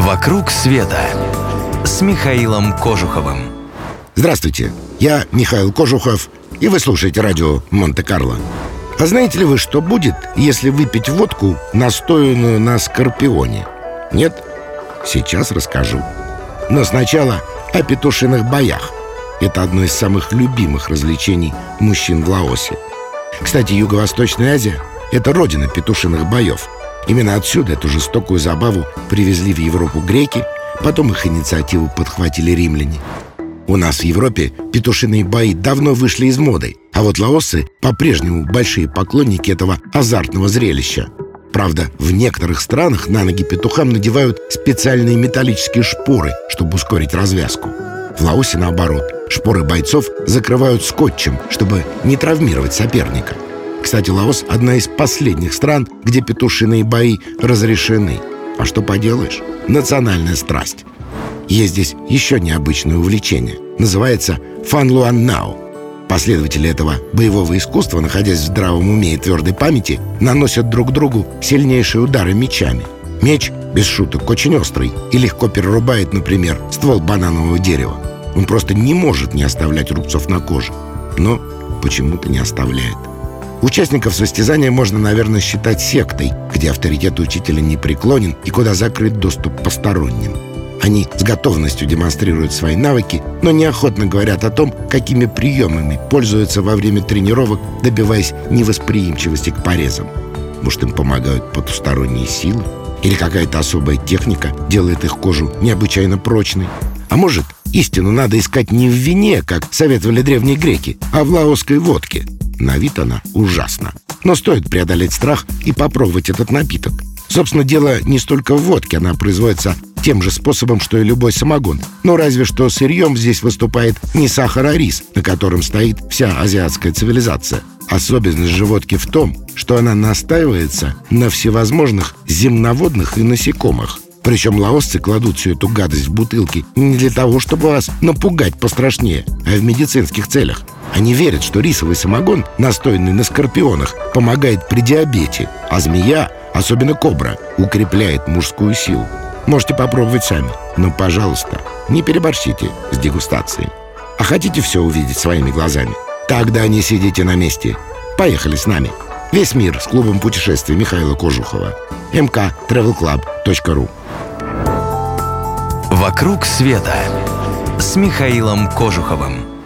«Вокруг света» с Михаилом Кожуховым. Здравствуйте, я Михаил Кожухов, и вы слушаете радио Монте-Карло. А знаете ли вы, что будет, если выпить водку, настоянную на скорпионе? Нет? Сейчас расскажу. Но сначала о петушиных боях. Это одно из самых любимых развлечений мужчин в Лаосе. Кстати, Юго-Восточная Азия – это родина петушиных боев. Именно отсюда эту жестокую забаву привезли в Европу греки, потом их инициативу подхватили римляне. У нас в Европе петушиные бои давно вышли из моды, а вот лаосы по-прежнему большие поклонники этого азартного зрелища. Правда, в некоторых странах на ноги петухам надевают специальные металлические шпоры, чтобы ускорить развязку. В Лаосе, наоборот, шпоры бойцов закрывают скотчем, чтобы не травмировать соперника. Кстати, Лаос – одна из последних стран, где петушиные бои разрешены. А что поделаешь? Национальная страсть. Есть здесь еще необычное увлечение. Называется «фан луан нао». Последователи этого боевого искусства, находясь в здравом уме и твердой памяти, наносят друг другу сильнейшие удары мечами. Меч, без шуток, очень острый и легко перерубает, например, ствол бананового дерева. Он просто не может не оставлять рубцов на коже. Но почему-то не оставляет. Участников состязания можно, наверное, считать сектой, где авторитет учителя не преклонен и куда закрыт доступ посторонним. Они с готовностью демонстрируют свои навыки, но неохотно говорят о том, какими приемами пользуются во время тренировок, добиваясь невосприимчивости к порезам. Может, им помогают потусторонние силы? Или какая-то особая техника делает их кожу необычайно прочной? А может, истину надо искать не в вине, как советовали древние греки, а в лаосской водке? На вид она ужасна. Но стоит преодолеть страх и попробовать этот напиток. Собственно, дело не столько в водке, она производится тем же способом, что и любой самогон. Но разве что сырьем здесь выступает не сахар, а рис, на котором стоит вся азиатская цивилизация. Особенность же водки в том, что она настаивается на всевозможных земноводных и насекомых. Причем лаосцы кладут всю эту гадость в бутылки не для того, чтобы вас напугать пострашнее, а в медицинских целях. Они верят, что рисовый самогон, настойный на скорпионах, помогает при диабете, а змея, особенно кобра, укрепляет мужскую силу. Можете попробовать сами, но, пожалуйста, не переборщите с дегустацией. А хотите все увидеть своими глазами? Тогда не сидите на месте. Поехали с нами. Весь мир с клубом путешествий Михаила Кожухова. mktravelclub.ru «Вокруг света» с Михаилом Кожуховым.